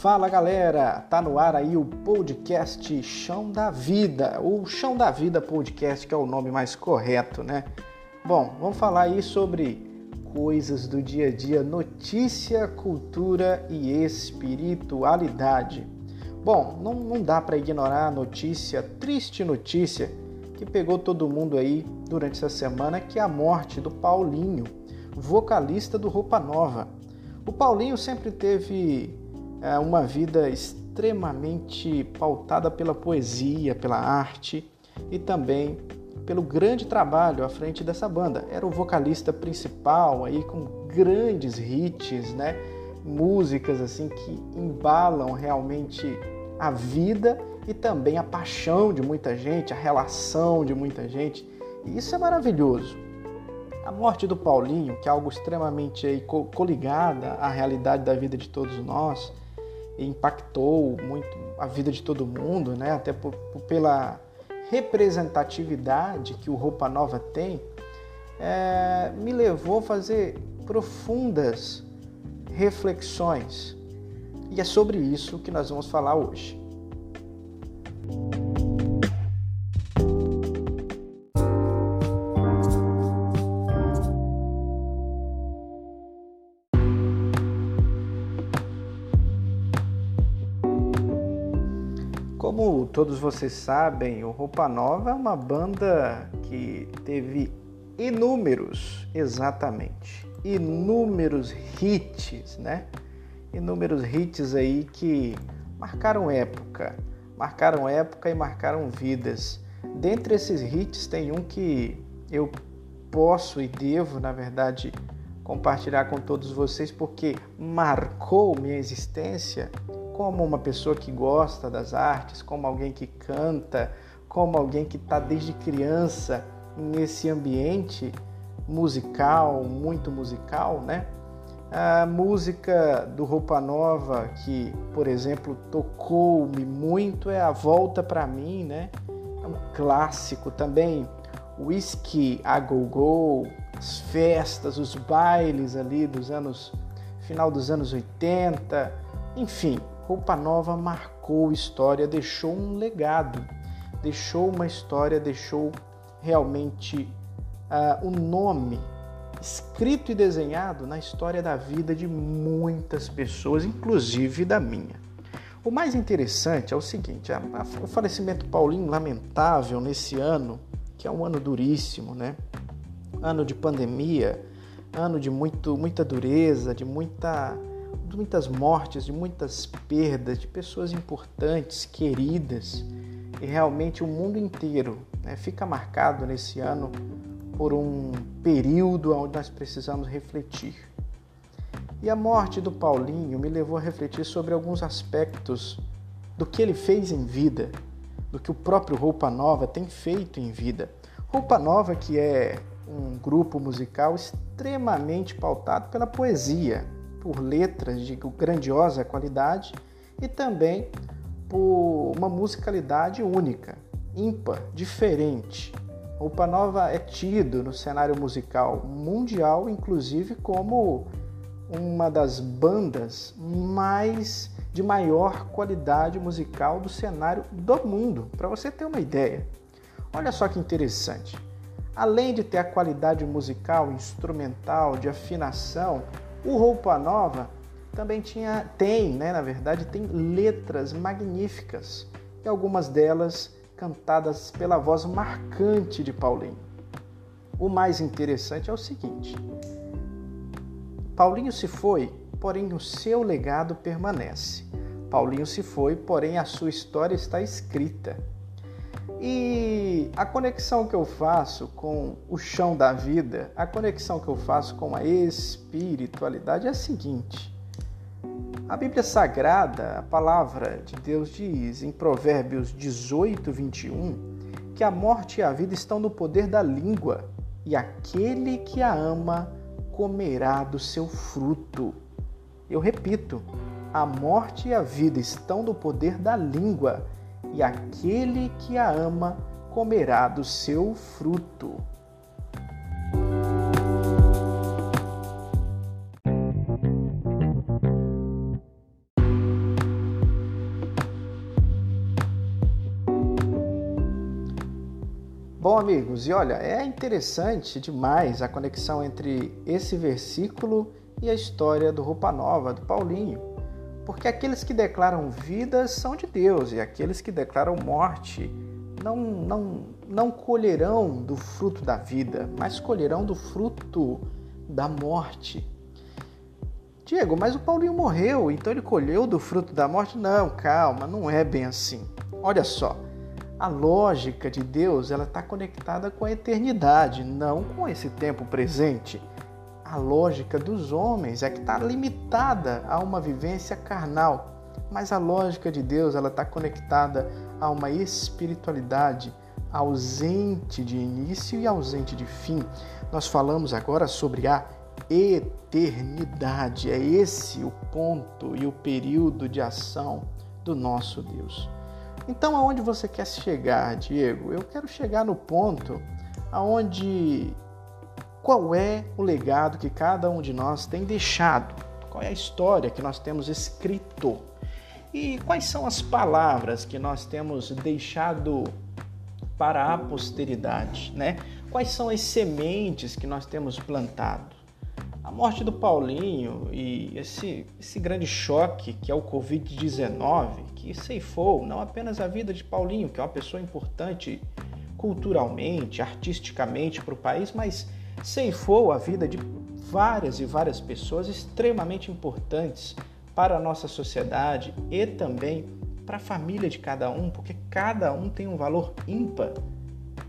Fala galera, tá no ar aí o podcast Chão da Vida, o Chão da Vida Podcast, que é o nome mais correto, né? Bom, vamos falar aí sobre coisas do dia a dia, notícia, cultura e espiritualidade. Bom, não, não dá para ignorar a notícia, triste notícia, que pegou todo mundo aí durante essa semana, que é a morte do Paulinho, vocalista do Roupa Nova. O Paulinho sempre teve é uma vida extremamente pautada pela poesia, pela arte e também pelo grande trabalho à frente dessa banda. Era o vocalista principal aí com grandes hits, né? Músicas assim que embalam realmente a vida e também a paixão de muita gente, a relação de muita gente. E isso é maravilhoso. A morte do Paulinho, que é algo extremamente aí coligada à realidade da vida de todos nós, impactou muito a vida de todo mundo, né? até por, por, pela representatividade que o Roupa Nova tem, é, me levou a fazer profundas reflexões. E é sobre isso que nós vamos falar hoje. Como todos vocês sabem, o Roupa Nova é uma banda que teve inúmeros, exatamente, inúmeros hits, né? Inúmeros hits aí que marcaram época, marcaram época e marcaram vidas. Dentre esses hits tem um que eu posso e devo, na verdade, compartilhar com todos vocês porque marcou minha existência como uma pessoa que gosta das artes, como alguém que canta, como alguém que está desde criança nesse ambiente musical, muito musical, né? A música do Roupa Nova, que, por exemplo, tocou-me muito, é A Volta para Mim, né? É um clássico também. Whisky a Go Go, as festas, os bailes ali dos anos, final dos anos 80, enfim, Roupa Nova marcou história, deixou um legado, deixou uma história, deixou realmente uh, um nome escrito e desenhado na história da vida de muitas pessoas, inclusive da minha. O mais interessante é o seguinte: a, a, o falecimento Paulinho, lamentável nesse ano, que é um ano duríssimo, né? Ano de pandemia, ano de muito, muita dureza, de muita de muitas mortes, de muitas perdas, de pessoas importantes, queridas. E realmente o mundo inteiro né, fica marcado nesse ano por um período onde nós precisamos refletir. E a morte do Paulinho me levou a refletir sobre alguns aspectos do que ele fez em vida, do que o próprio Roupa Nova tem feito em vida. Roupa Nova, que é um grupo musical extremamente pautado pela poesia, por letras de grandiosa qualidade e também por uma musicalidade única, ímpar, diferente. Roupa Nova é tido no cenário musical mundial, inclusive como uma das bandas mais de maior qualidade musical do cenário do mundo, para você ter uma ideia. Olha só que interessante. Além de ter a qualidade musical, instrumental, de afinação, o Roupa Nova também tinha, tem, né, na verdade, tem letras magníficas e algumas delas cantadas pela voz marcante de Paulinho. O mais interessante é o seguinte: Paulinho se foi, porém o seu legado permanece. Paulinho se foi, porém a sua história está escrita. E a conexão que eu faço com o chão da vida, a conexão que eu faço com a espiritualidade é a seguinte. A Bíblia Sagrada, a palavra de Deus diz em Provérbios 18, 21, que a morte e a vida estão no poder da língua, e aquele que a ama comerá do seu fruto. Eu repito, a morte e a vida estão no poder da língua, e aquele que a ama comerá do seu fruto. Bom, amigos, e olha, é interessante demais a conexão entre esse versículo e a história do Roupa Nova, do Paulinho. Porque aqueles que declaram vida são de Deus e aqueles que declaram morte não, não, não colherão do fruto da vida, mas colherão do fruto da morte. Diego, mas o Paulinho morreu, então ele colheu do fruto da morte? Não, calma, não é bem assim. Olha só, a lógica de Deus ela está conectada com a eternidade, não com esse tempo presente a lógica dos homens é que está limitada a uma vivência carnal, mas a lógica de Deus ela está conectada a uma espiritualidade ausente de início e ausente de fim. Nós falamos agora sobre a eternidade. É esse o ponto e o período de ação do nosso Deus. Então, aonde você quer chegar, Diego? Eu quero chegar no ponto aonde qual é o legado que cada um de nós tem deixado, qual é a história que nós temos escrito e quais são as palavras que nós temos deixado para a posteridade, né? Quais são as sementes que nós temos plantado? A morte do Paulinho e esse, esse grande choque que é o Covid-19, que ceifou não apenas a vida de Paulinho, que é uma pessoa importante culturalmente, artisticamente para o país, mas ceifou a vida de várias e várias pessoas extremamente importantes para a nossa sociedade e também para a família de cada um, porque cada um tem um valor ímpar.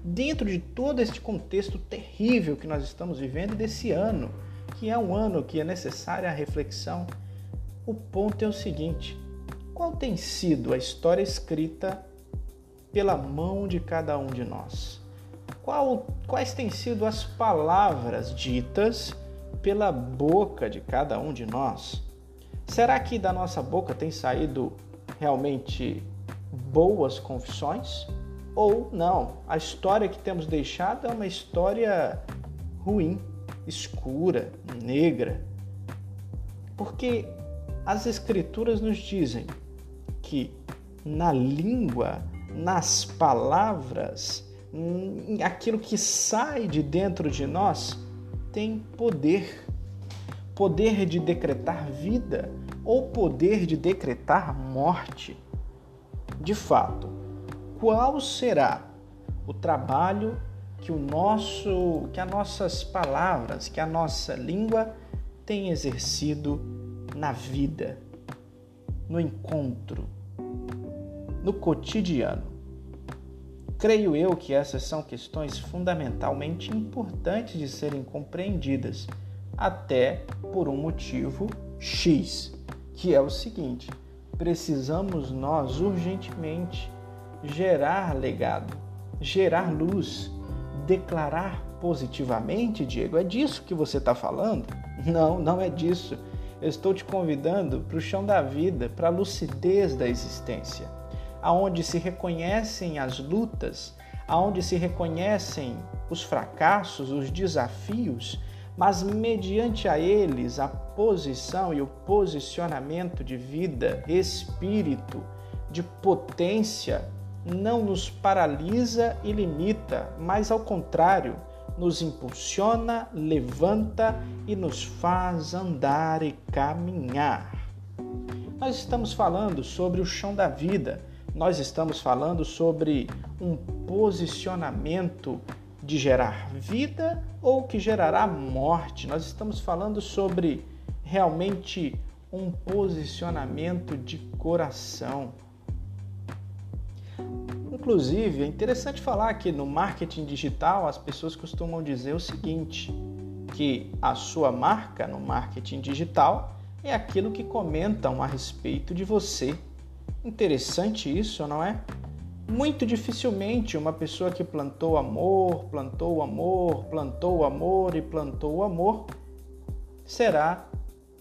Dentro de todo este contexto terrível que nós estamos vivendo desse ano, que é um ano que é necessária a reflexão, o ponto é o seguinte: qual tem sido a história escrita pela mão de cada um de nós? Qual, quais têm sido as palavras ditas pela boca de cada um de nós? Será que da nossa boca tem saído realmente boas confissões? Ou não? A história que temos deixado é uma história ruim, escura, negra. Porque as Escrituras nos dizem que na língua, nas palavras, aquilo que sai de dentro de nós tem poder. Poder de decretar vida ou poder de decretar morte. De fato, qual será o trabalho que o nosso, que as nossas palavras, que a nossa língua tem exercido na vida, no encontro, no cotidiano? Creio eu que essas são questões fundamentalmente importantes de serem compreendidas, até por um motivo X, que é o seguinte: precisamos nós urgentemente gerar legado, gerar luz, declarar positivamente, Diego. É disso que você está falando? Não, não é disso. Eu estou te convidando para o chão da vida, para a lucidez da existência aonde se reconhecem as lutas, aonde se reconhecem os fracassos, os desafios, mas mediante a eles a posição e o posicionamento de vida, espírito, de potência, não nos paralisa e limita, mas ao contrário, nos impulsiona, levanta e nos faz andar e caminhar. Nós estamos falando sobre o chão da vida, nós estamos falando sobre um posicionamento de gerar vida ou que gerará morte. Nós estamos falando sobre realmente um posicionamento de coração. Inclusive, é interessante falar que no marketing digital as pessoas costumam dizer o seguinte: que a sua marca no marketing digital é aquilo que comentam a respeito de você Interessante isso, não é? Muito dificilmente uma pessoa que plantou amor, plantou amor, plantou amor e plantou amor será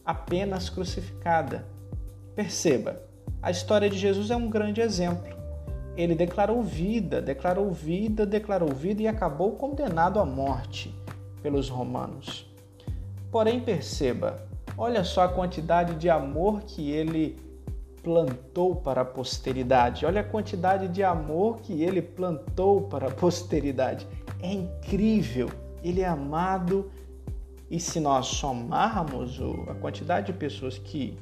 apenas crucificada. Perceba, a história de Jesus é um grande exemplo. Ele declarou vida, declarou vida, declarou vida e acabou condenado à morte pelos romanos. Porém, perceba, olha só a quantidade de amor que ele plantou para a posteridade. Olha a quantidade de amor que ele plantou para a posteridade. É incrível. Ele é amado e se nós somarmos a quantidade de pessoas que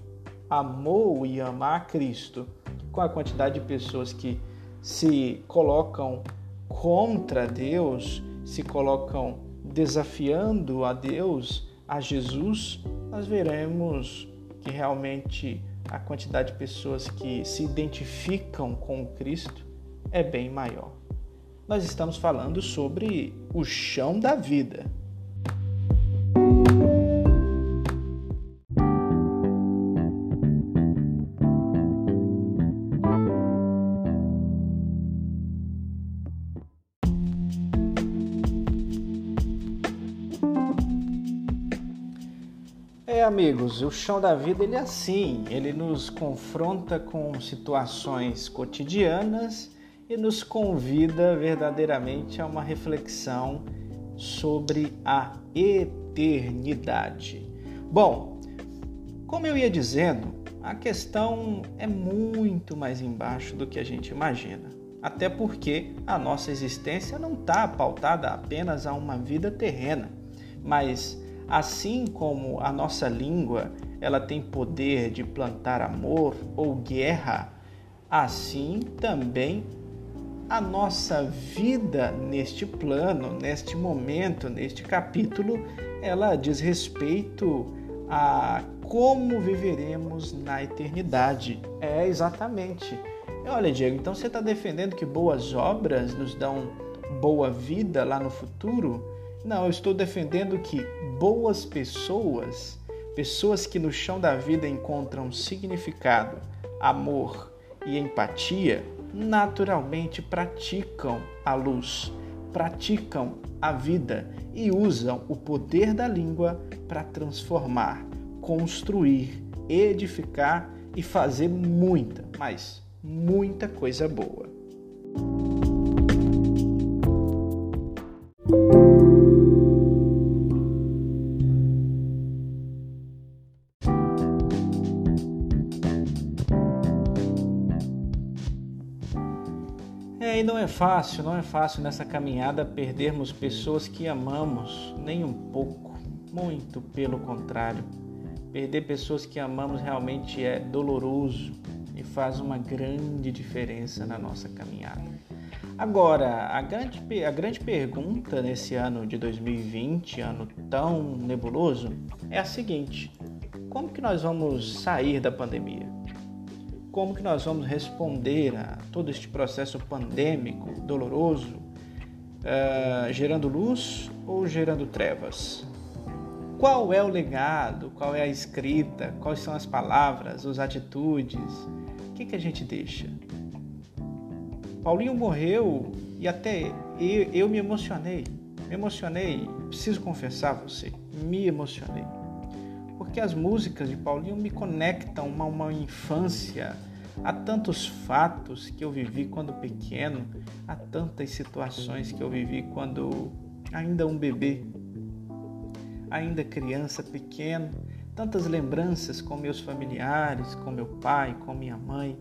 amou e ama a Cristo com a quantidade de pessoas que se colocam contra Deus, se colocam desafiando a Deus, a Jesus, nós veremos que realmente a quantidade de pessoas que se identificam com Cristo é bem maior. Nós estamos falando sobre o chão da vida. Amigos, o chão da vida ele é assim, ele nos confronta com situações cotidianas e nos convida verdadeiramente a uma reflexão sobre a eternidade. Bom, como eu ia dizendo, a questão é muito mais embaixo do que a gente imagina. Até porque a nossa existência não está pautada apenas a uma vida terrena, mas Assim como a nossa língua ela tem poder de plantar amor ou guerra, assim também a nossa vida neste plano, neste momento, neste capítulo, ela diz respeito a como viveremos na eternidade. É exatamente. Olha, Diego, então você está defendendo que boas obras nos dão boa vida lá no futuro? Não, eu estou defendendo que boas pessoas, pessoas que no chão da vida encontram significado, amor e empatia, naturalmente praticam a luz, praticam a vida e usam o poder da língua para transformar, construir, edificar e fazer muita, mas muita coisa boa. Fácil, não é fácil nessa caminhada perdermos pessoas que amamos, nem um pouco, muito pelo contrário. Perder pessoas que amamos realmente é doloroso e faz uma grande diferença na nossa caminhada. Agora, a grande, a grande pergunta nesse ano de 2020, ano tão nebuloso, é a seguinte: como que nós vamos sair da pandemia? Como que nós vamos responder a todo este processo pandêmico doloroso, uh, gerando luz ou gerando trevas? Qual é o legado? Qual é a escrita? Quais são as palavras, as atitudes? O que, que a gente deixa? Paulinho morreu e até eu, eu me emocionei. Me emocionei, preciso confessar a você, me emocionei porque as músicas de Paulinho me conectam a uma infância, a tantos fatos que eu vivi quando pequeno, a tantas situações que eu vivi quando ainda um bebê, ainda criança pequeno, tantas lembranças com meus familiares, com meu pai, com minha mãe.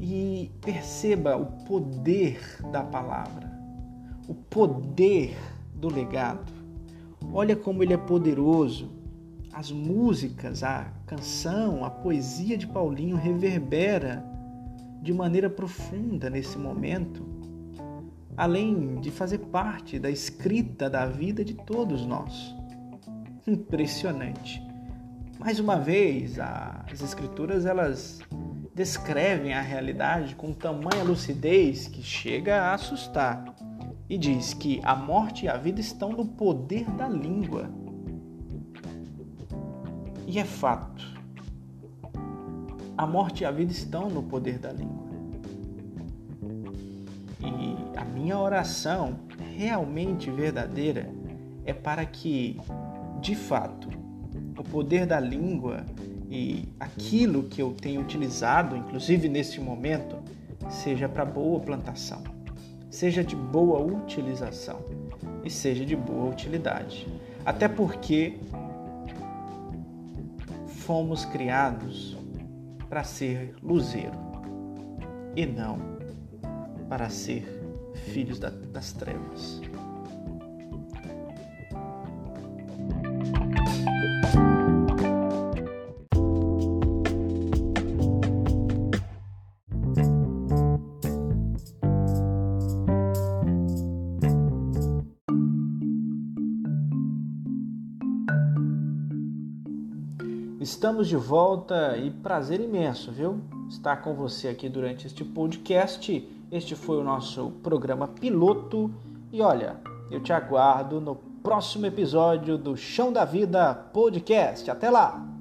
E perceba o poder da palavra, o poder do legado. Olha como ele é poderoso as músicas, a canção, a poesia de Paulinho reverbera de maneira profunda nesse momento, além de fazer parte da escrita da vida de todos nós. Impressionante. Mais uma vez, as escrituras elas descrevem a realidade com tamanha lucidez que chega a assustar. E diz que a morte e a vida estão no poder da língua. E é fato. A morte e a vida estão no poder da língua. E a minha oração realmente verdadeira é para que, de fato, o poder da língua e aquilo que eu tenho utilizado, inclusive neste momento, seja para boa plantação, seja de boa utilização e seja de boa utilidade. Até porque fomos criados para ser luzeiro e não para ser filhos das trevas. Estamos de volta e prazer imenso, viu? Estar com você aqui durante este podcast. Este foi o nosso programa piloto. E olha, eu te aguardo no próximo episódio do Chão da Vida Podcast. Até lá!